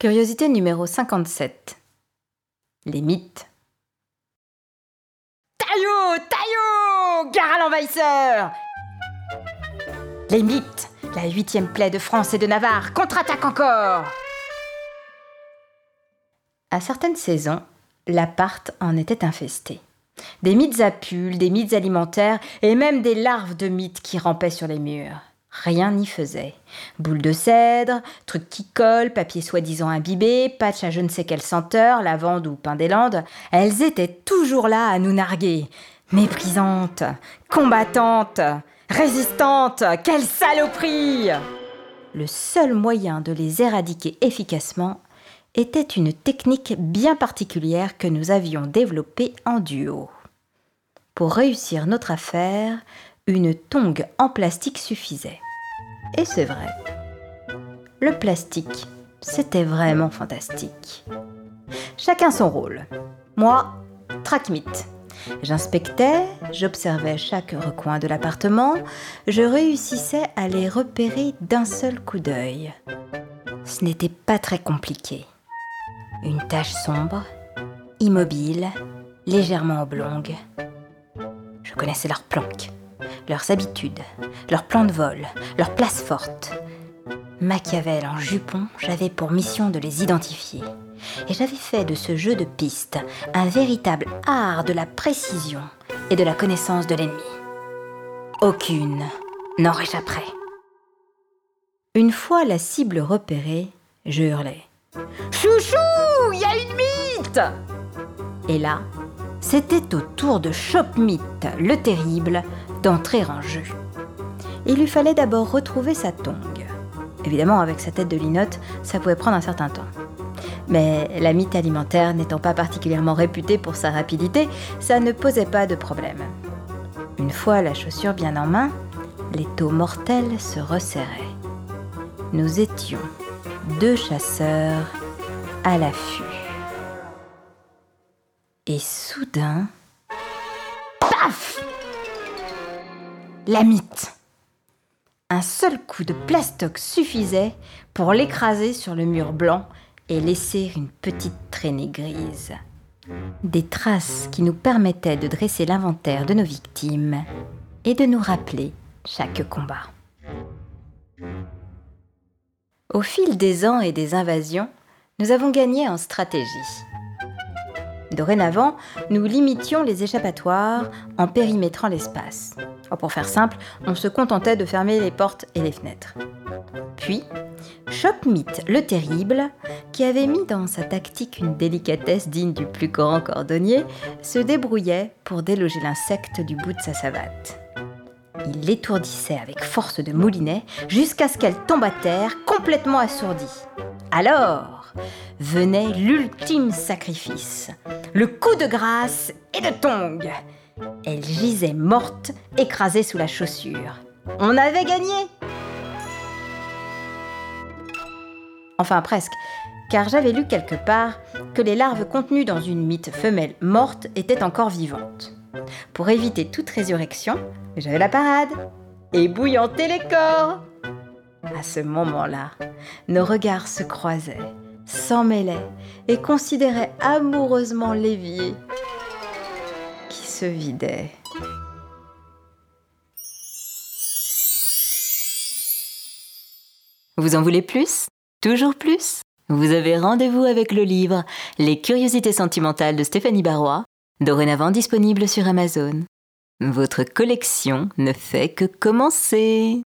Curiosité numéro 57. Les mythes. Taillot Taillot Gare à l'envahisseur Les mythes La huitième plaie de France et de Navarre contre-attaque encore À certaines saisons, l'appart en était infesté. Des mythes à pulls, des mythes alimentaires et même des larves de mythes qui rampaient sur les murs. Rien n'y faisait. Boules de cèdre, trucs qui collent, papier soi-disant imbibé, patch à je ne sais quelle senteur, lavande ou pain des Landes, elles étaient toujours là à nous narguer. Méprisantes, combattantes, résistantes, quelle saloperie Le seul moyen de les éradiquer efficacement était une technique bien particulière que nous avions développée en duo. Pour réussir notre affaire, une tongue en plastique suffisait. Et c'est vrai. Le plastique, c'était vraiment fantastique. Chacun son rôle. Moi, trackmite. J'inspectais, j'observais chaque recoin de l'appartement, je réussissais à les repérer d'un seul coup d'œil. Ce n'était pas très compliqué. Une tache sombre, immobile, légèrement oblongue. Je connaissais leur planque leurs habitudes, leurs plans de vol, leurs places fortes. Machiavel en jupon, j'avais pour mission de les identifier. Et j'avais fait de ce jeu de pistes un véritable art de la précision et de la connaissance de l'ennemi. Aucune n'en réchapperait. Une fois la cible repérée, je hurlais. Chouchou, il y a une mythe Et là, c'était au tour de Chopmite, le terrible, d'entrer en jeu. Il lui fallait d'abord retrouver sa tongue. Évidemment, avec sa tête de linotte, ça pouvait prendre un certain temps. Mais la mythe alimentaire n'étant pas particulièrement réputée pour sa rapidité, ça ne posait pas de problème. Une fois la chaussure bien en main, les taux mortels se resserraient. Nous étions deux chasseurs à l'affût. Et soudain... Paf la mythe. Un seul coup de plastoc suffisait pour l'écraser sur le mur blanc et laisser une petite traînée grise. Des traces qui nous permettaient de dresser l'inventaire de nos victimes et de nous rappeler chaque combat. Au fil des ans et des invasions, nous avons gagné en stratégie. Dorénavant, nous limitions les échappatoires en périmétrant l'espace. Pour faire simple, on se contentait de fermer les portes et les fenêtres. Puis, Chopmite le Terrible, qui avait mis dans sa tactique une délicatesse digne du plus grand cordonnier, se débrouillait pour déloger l'insecte du bout de sa savate. Il l'étourdissait avec force de moulinet jusqu'à ce qu'elle tombe à terre complètement assourdie. Alors venait l'ultime sacrifice, le coup de grâce et de tongue. Elle gisait morte, écrasée sous la chaussure. On avait gagné Enfin presque, car j'avais lu quelque part que les larves contenues dans une mythe femelle morte étaient encore vivantes. Pour éviter toute résurrection, j'avais la parade et bouillanter les corps. À ce moment-là, nos regards se croisaient, s'en mêlaient et considéraient amoureusement l'évier qui se vidait. Vous en voulez plus? Toujours plus? Vous avez rendez-vous avec le livre Les curiosités sentimentales de Stéphanie Barrois, dorénavant disponible sur Amazon. Votre collection ne fait que commencer.